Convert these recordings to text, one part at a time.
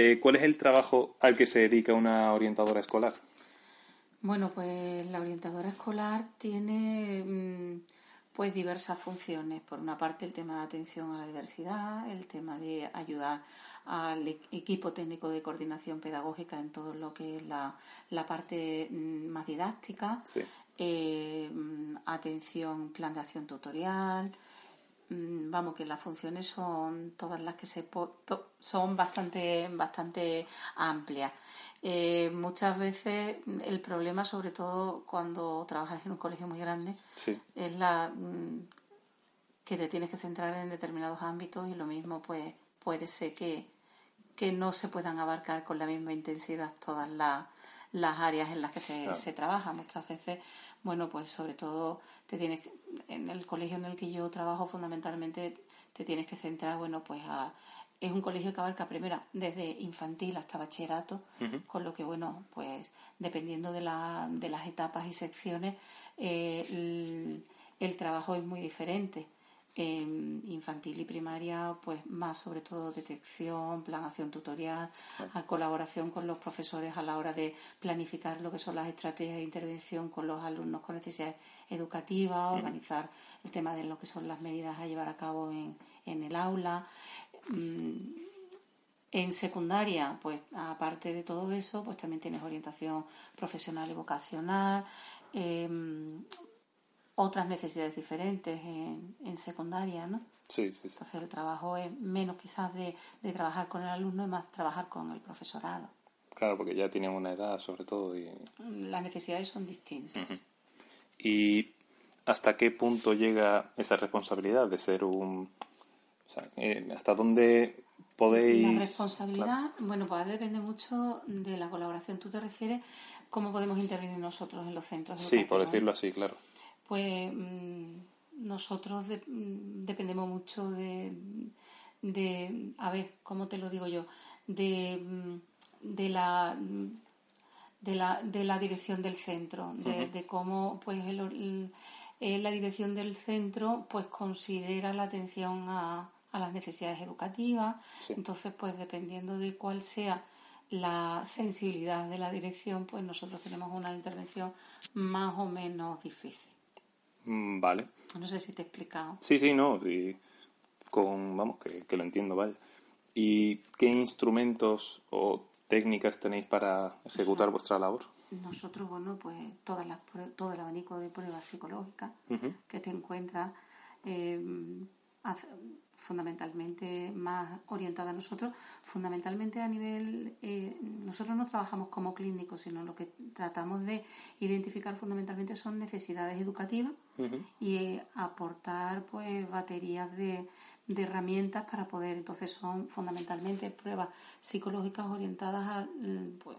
Eh, ¿Cuál es el trabajo al que se dedica una orientadora escolar? Bueno, pues la orientadora escolar tiene mm, pues diversas funciones. Por una parte, el tema de atención a la diversidad, el tema de ayudar al e-, equipo técnico de coordinación pedagógica en todo lo que es la, parte mm, más didáctica, eh, mm, atención, plan de acción tutorial. Vamos, que las funciones son todas las que se son bastante, bastante amplias. Eh, muchas veces el problema, sobre todo cuando trabajas en un colegio muy grande, es la mm, que te tienes que centrar en determinados ámbitos y lo mismo pues puede ser que, que no se puedan abarcar con la misma intensidad todas las, las áreas en las que se, se trabaja. Muchas veces, bueno, pues sobre todo te tienes en el colegio en el que yo trabajo fundamentalmente te tienes que centrar, bueno, pues a es un colegio que abarca primero desde infantil hasta bachillerato, con lo que, bueno, pues dependiendo de, la, de las etapas y secciones, eh, el, trabajo es muy diferente. En infantil y primaria, pues más sobre todo detección, planación tutorial, colaboración con los profesores a la hora de planificar lo que son las estrategias de intervención con los alumnos con necesidades educativas, organizar el tema de lo que son las medidas a llevar a cabo en, en el aula. Mm, en secundaria, pues aparte de todo eso, pues también tienes orientación profesional y vocacional, em, otras necesidades diferentes en, secundaria, ¿no? Sí, sí, sí. Entonces el trabajo es menos quizás de, trabajar con el alumno y más trabajar con el profesorado. Claro, porque ya tienen una edad sobre todo y... Las necesidades son distintas. ¿Y hasta qué punto llega esa responsabilidad de ser un eh, ¿Hasta dónde podéis...? La responsabilidad, bueno, pues depende mucho de la colaboración. ¿Tú te refieres cómo podemos intervenir nosotros en los centros? Sí, por decirlo así, claro. Pues mm, nosotros mm, dependemos mucho de, de, a ver, ¿cómo te lo digo yo? De, mm, de la... De la, de la dirección del centro, de, cómo pues el, la dirección del centro pues considera la atención a, a las necesidades educativas. Entonces, pues dependiendo de cuál sea la sensibilidad de la dirección, pues nosotros tenemos una intervención más o menos difícil. Mm, vale. No sé si te he explicado. Sí, sí, no. Y con, vamos, que, lo entiendo, vaya. ¿Y qué instrumentos o técnicas tenéis para ejecutar vuestra labor? Nosotros, bueno, pues todas las, todo el abanico de pruebas psicológicas que te encuentras eh, fundamentalmente más orientada a nosotros, fundamentalmente a nivel, eh, nosotros no trabajamos como clínicos, sino lo que tratamos de identificar fundamentalmente son necesidades educativas y eh, aportar pues baterías de, de, herramientas para poder, entonces son fundamentalmente pruebas psicológicas orientadas a mm, pues,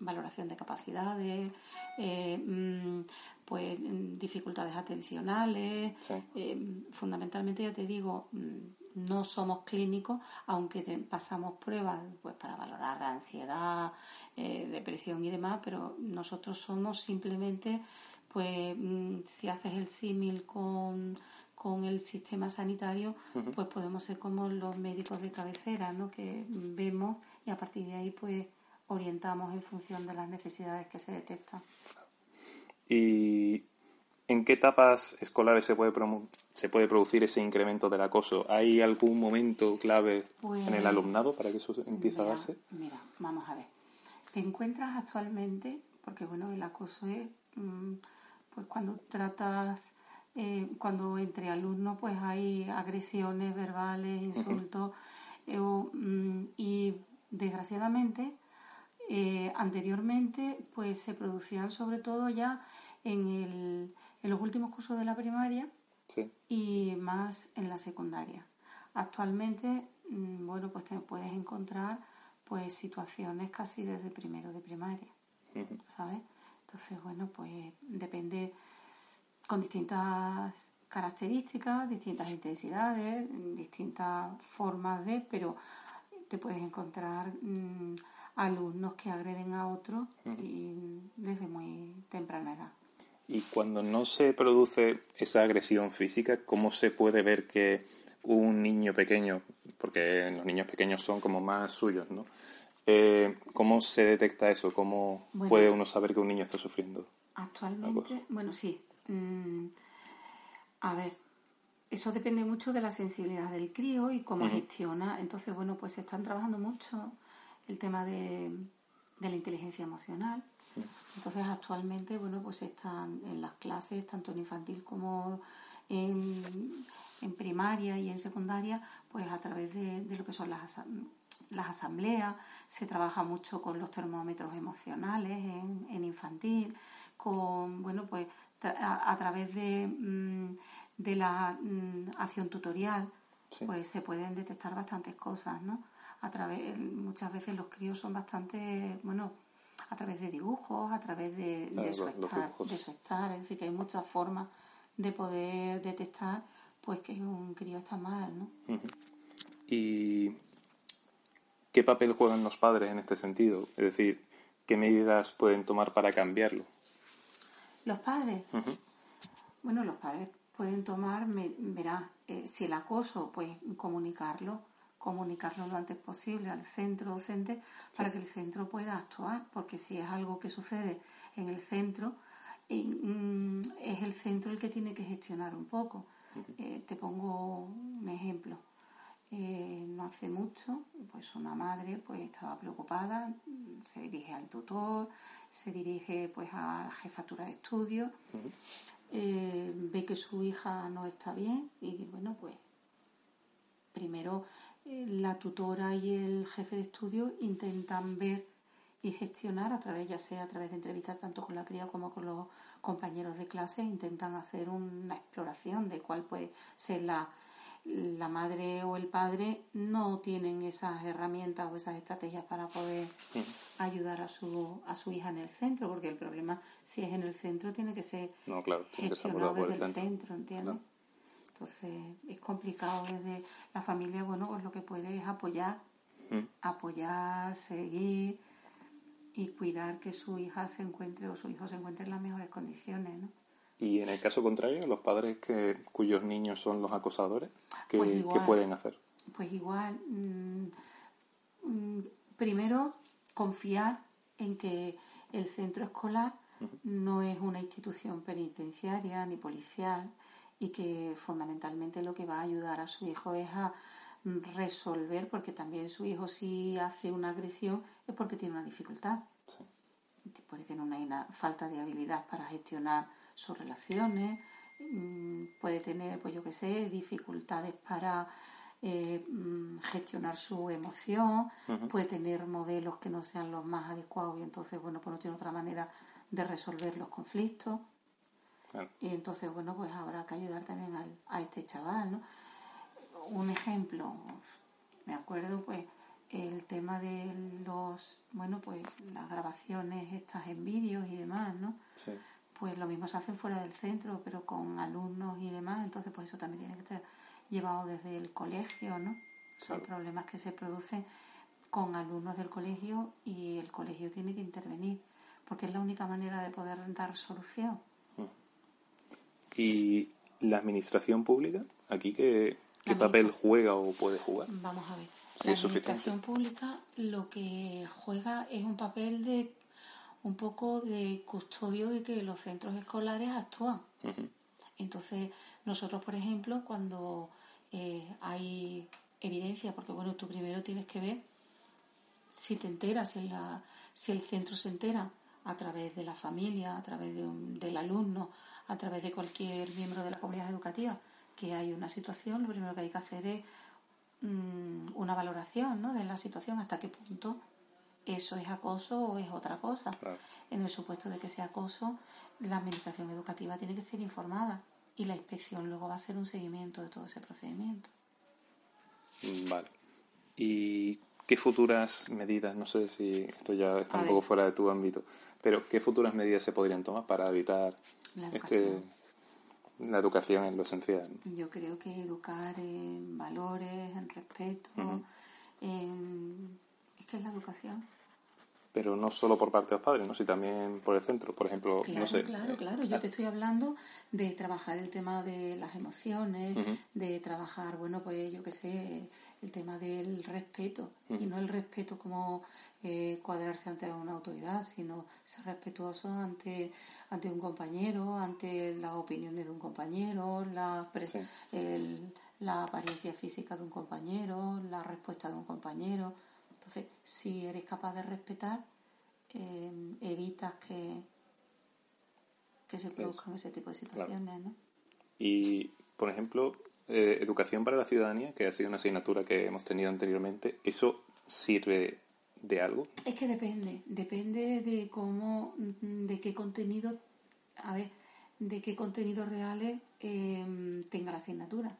valoración de capacidades, eh, mm, pues mm, dificultades atencionales. Eh, fundamentalmente, ya te digo, no somos clínicos, aunque pasamos pruebas pues, para valorar la ansiedad, eh, depresión y demás, pero nosotros somos simplemente, pues si haces el símil con, con el sistema sanitario, pues podemos ser como los médicos de cabecera, ¿no? Que vemos y a partir de ahí, pues orientamos en función de las necesidades que se detectan. ¿Y en qué etapas escolares se puede, se puede producir ese incremento del acoso? ¿Hay algún momento clave en el pues, alumnado para que eso empiece a darse? Mira, vamos a ver. ¿Te encuentras actualmente? Porque bueno, el acoso es mm, pues cuando tratas, eh, cuando entre alumnos pues hay agresiones verbales, insultos, eh, mm, y desgraciadamente eh, anteriormente, pues se producían sobre todo ya en, el, en los últimos cursos de la primaria y más en la secundaria. Actualmente, mm, bueno, pues te puedes encontrar pues situaciones casi desde primero de primaria, ¿sabes? Entonces, bueno, pues depende con distintas características, distintas intensidades, distintas formas de, pero te puedes encontrar mm, alumnos que agreden a otros y desde muy temprana edad. Y cuando no se produce esa agresión física, ¿cómo se puede ver que un niño pequeño, porque los niños pequeños son como más suyos, ¿no? Eh, ¿Cómo se detecta eso? ¿Cómo puede uno saber que un niño está sufriendo? Actualmente, bueno, sí. Mm, a ver, eso depende mucho de la sensibilidad del crío y cómo gestiona. Entonces, bueno, pues se están trabajando mucho el tema de, de la inteligencia emocional. Entonces, actualmente, bueno, pues están en las clases, tanto en infantil como en, en primaria y en secundaria, pues a través de, de lo que son las, las asambleas, se trabaja mucho con los termómetros emocionales en, en infantil, con, bueno, pues a, través de, mm, de la mm, acción tutorial, pues se pueden detectar bastantes cosas, ¿no? A través, muchas veces los críos son bastante, bueno, a través de dibujos, a través de, su, estar, de su estar, es decir, que hay muchas formas de poder detectar pues que un crío está mal, ¿no? ¿Y qué papel juegan los padres en este sentido? Es decir, ¿qué medidas pueden tomar para cambiarlo? Los padres. Bueno, los padres pueden tomar, verá, eh, si el acoso, pues comunicarlo, comunicarlo lo antes posible al centro docente para que el centro pueda actuar, porque si es algo que sucede en el centro, mm, es el centro el que tiene que gestionar un poco. Eh, te pongo un ejemplo. Eh, no hace mucho, pues una madre pues estaba preocupada, se dirige al tutor, se dirige pues a la jefatura de estudio, eh, ve que su hija no está bien y bueno pues primero la tutora y el jefe de estudio intentan ver y gestionar a través, ya sea a través de entrevistas tanto con la cría como con los compañeros de clase, intentan hacer una exploración de cuál puede ser la, la madre o el padre. No tienen esas herramientas o esas estrategias para poder ayudar a su, a su hija en el centro, porque el problema, si es en el centro, tiene que ser no, claro, gestionado desde el centro, ¿entiendes? Entonces, es complicado desde la familia, bueno, pues lo que puede es apoyar, apoyar, seguir, y cuidar que su hija se encuentre o su hijo se encuentre en las mejores condiciones, ¿no? Y en el caso contrario, los padres que, cuyos niños son los acosadores, ¿qué, pues pueden hacer? Pues igual, mm, mm, primero confiar en que el centro escolar no es una institución penitenciaria ni policial y que fundamentalmente lo que va a ayudar a su hijo es a resolver, porque también su hijo si hace una agresión es porque tiene una dificultad. Puede tener una, falta de habilidad para gestionar sus relaciones, mm, puede tener, pues yo qué sé, dificultades para eh, mm, gestionar su emoción, puede tener modelos que no sean los más adecuados y entonces, bueno, pues no tiene otra manera de resolver los conflictos. Y entonces, bueno, pues habrá que ayudar también a este chaval, ¿no? un ejemplo, me acuerdo pues el tema de los, bueno, pues las grabaciones estas en vídeos y demás, ¿no? Pues lo mismo se hace fuera del centro, pero con alumnos y demás, entonces pues eso también tiene que estar llevado desde el colegio, ¿no? Son problemas que se producen con alumnos del colegio y el colegio tiene que intervenir, porque es la única manera de poder dar solución. ¿Y la administración pública? Aquí que ¿Qué papel juega o puede jugar? Vamos a ver. La administración pública lo que juega es un papel de un poco de custodio de que los centros escolares actúan. Entonces, nosotros, por ejemplo, cuando eh, hay evidencia, porque bueno, tú primero tienes que ver si te enteras, la, si el centro se entera a través de la familia, a través de del alumno, a través de cualquier miembro de la comunidad educativa que hay una situación, lo primero que hay que hacer es mm, una valoración ¿no? de la situación, hasta qué punto eso es acoso o es otra cosa. En el supuesto de que sea acoso, la administración educativa tiene que ser informada y la inspección luego va a hacer un seguimiento de todo ese procedimiento. Mm, vale. ¿Y qué futuras medidas, no sé si esto ya está un poco fuera de tu ámbito, pero qué futuras medidas se podrían tomar para evitar este la educación es lo esencial. Yo creo que educar en valores, en respeto, en... es que es la educación. Pero no solo por parte de los padres, ¿no? sino también por el centro, por ejemplo, claro, no sé. Claro, claro, yo te estoy hablando de trabajar el tema de las emociones, de trabajar, bueno, pues yo qué sé, el tema del respeto, y no el respeto como eh, cuadrarse ante una autoridad, sino ser respetuoso ante, ante un compañero, ante las opiniones de un compañero, la, la apariencia física de un compañero, la respuesta de un compañero entonces, si eres capaz de respetar, em, evitas que, que se produzcan ese tipo de situaciones, ¿no? Y, por ejemplo, eh, educación para la ciudadanía, que ha sido una asignatura que hemos tenido anteriormente, ¿eso sirve de algo? Es que depende, depende de cómo, de qué contenido, a ver, de qué contenidos reales eh, tenga la asignatura.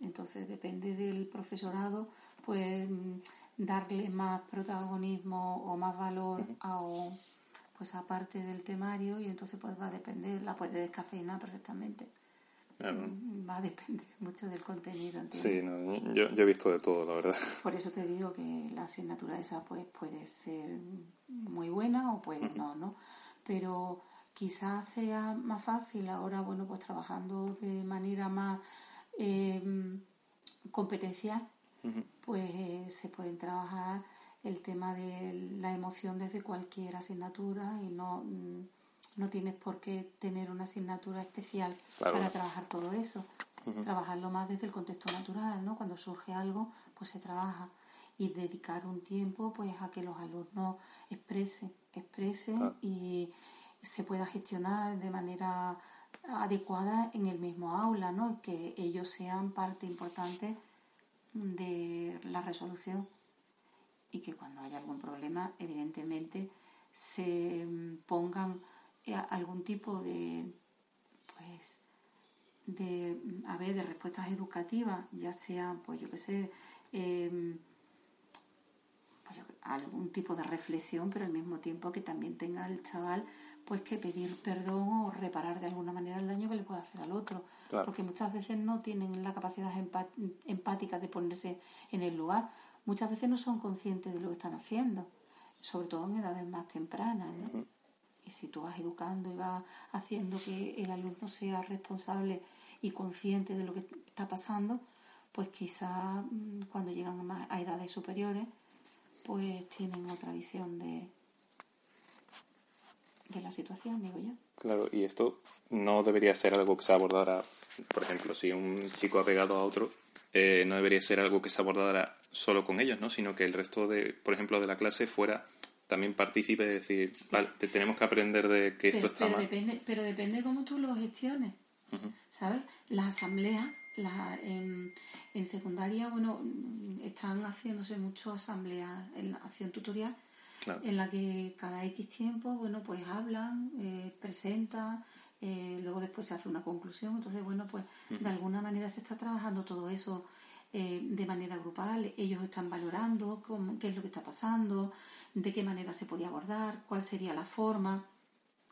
Entonces depende del profesorado, pues darle más protagonismo o más valor a pues aparte del temario y entonces pues va a depender, la puede descafeinar perfectamente. Va a depender mucho del contenido. Sí, yo, he visto de todo, la verdad. Por eso te digo que la asignatura esa pues puede ser muy buena o puede no, ¿no? Pero quizás sea más fácil ahora, bueno, pues trabajando de manera más eh, competencial pues se pueden trabajar el tema de la emoción desde cualquier asignatura y no, mm, no tienes por qué tener una asignatura especial para trabajar todo eso. Trabajarlo más desde el contexto natural, ¿no? Cuando surge algo, pues se trabaja. Y dedicar un tiempo pues a que los alumnos expresen, expresen y se pueda gestionar de manera adecuada en el mismo aula, ¿no? Y que ellos sean parte importante de la resolución y que cuando haya algún problema, evidentemente, se pongan eh, algún tipo de, pues, de, a ver, de respuestas educativas, ya sea, pues yo que sé, em, pues, algún tipo de reflexión, pero al mismo tiempo que también tenga el chaval pues que pedir perdón o reparar de alguna manera el daño que le puede hacer al otro. Porque muchas veces no tienen la capacidad empática de ponerse en el lugar. Muchas veces no son conscientes de lo que están haciendo, sobre todo en edades más tempranas. Y si tú vas educando y vas haciendo que el alumno sea responsable y consciente de lo que está pasando, pues quizá mm, cuando llegan a edades superiores, pues tienen otra visión de, de la situación, digo yo. Claro, y esto no debería ser algo que se abordara, por ejemplo, si un chico ha pegado a otro, eh, no debería ser algo que se abordara solo con ellos, ¿no? Sino que el resto de, por ejemplo, de la clase fuera también partícipe de decir, vale, tenemos que aprender de que esto está mal. Depende, pero depende cómo tú lo gestiones, ¿sabes? Las asambleas, la, en, en, secundaria, bueno, están haciéndose mucho asambleas en la acción tutorial en la que cada X tiempo, bueno, pues hablan, eh, presentan, eh, luego después se hace una conclusión. Entonces, bueno, pues de alguna manera se está trabajando todo eso eh, de manera grupal. Ellos están valorando qué es lo que está pasando, de qué manera se podía abordar, cuál sería la forma.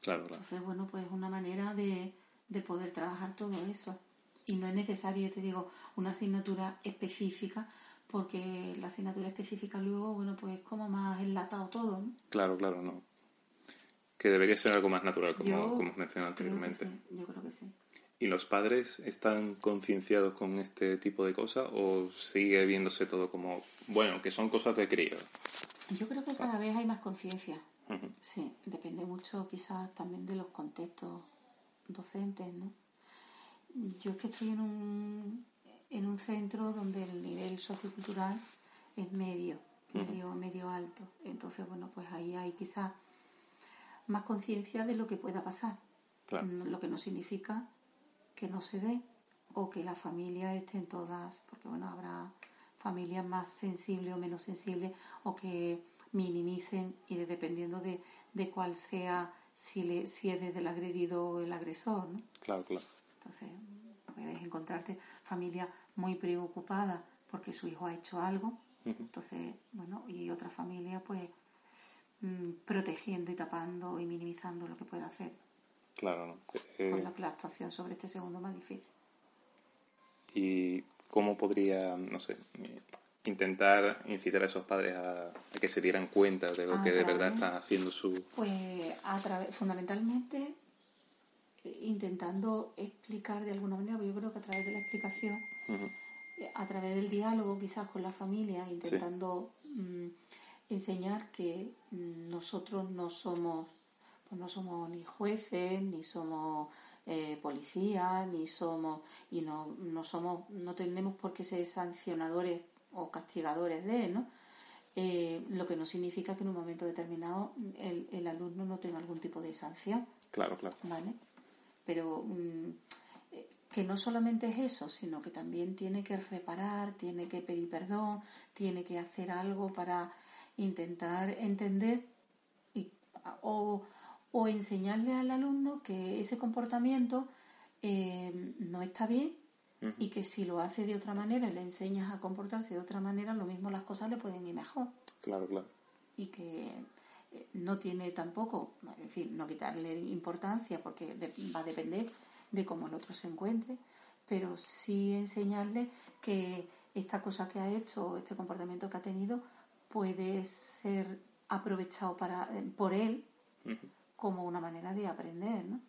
Claro, Entonces, bueno, pues una manera de, de poder trabajar todo eso. Y no es necesario, te digo, una asignatura específica porque la asignatura específica luego, bueno, pues es como más enlatado todo. Claro, claro, no. Que debería ser algo más natural, como, como has mencionado anteriormente. yo creo que sí. ¿Y los padres están concienciados con este tipo de cosas o sigue viéndose todo como, bueno, que son cosas de crío? Yo creo que cada vez hay más conciencia. Sí, depende mucho quizás también de los contextos docentes, ¿no? Yo es que estoy en un, en un centro donde el nivel sociocultural es medio, medio, medio alto. Entonces, bueno, pues ahí hay quizás más conciencia de lo que pueda pasar. Lo que no significa que no se dé o que las familias estén todas, porque bueno, habrá familias más sensibles o menos sensibles o que minimicen y dependiendo de, de cuál sea, si, le, si es desde el agredido o el agresor. ¿no? Claro, claro. Entonces, puedes encontrarte familia muy preocupada porque su hijo ha hecho algo, entonces, bueno, y otra familia pues mm, protegiendo y tapando y minimizando lo que puede hacer. Claro, ¿no? Eh, la, actuación sobre este segundo más difícil. ¿Y cómo podría, no sé, intentar incitar a esos padres a, que se dieran cuenta de lo que de verdad están haciendo su... Pues a través, fundamentalmente intentando explicar de alguna manera, yo creo que a través de la explicación, a través del diálogo quizás con la familia, intentando mm, enseñar que nosotros no somos, pues no somos ni jueces, ni somos eh, policías, ni somos, y no, no somos, no tenemos por qué ser sancionadores o castigadores de, ¿no? Eh, lo que no significa que en un momento determinado el, el, alumno no tenga algún tipo de sanción. Claro, claro. ¿Vale? Pero mm, eh, que no solamente es eso, sino que también tiene que reparar, tiene que pedir perdón, tiene que hacer algo para intentar entender y, o, o enseñarle al alumno que ese comportamiento eh, no está bien y que si lo hace de otra manera y le enseñas a comportarse de otra manera, lo mismo las cosas le pueden ir mejor. Claro, claro. Y que no tiene tampoco, es decir, no quitarle importancia porque va a depender de cómo el otro se encuentre, pero sí enseñarle que esta cosa que ha hecho, este comportamiento que ha tenido, puede ser aprovechado para, eh, por él como una manera de aprender, ¿no?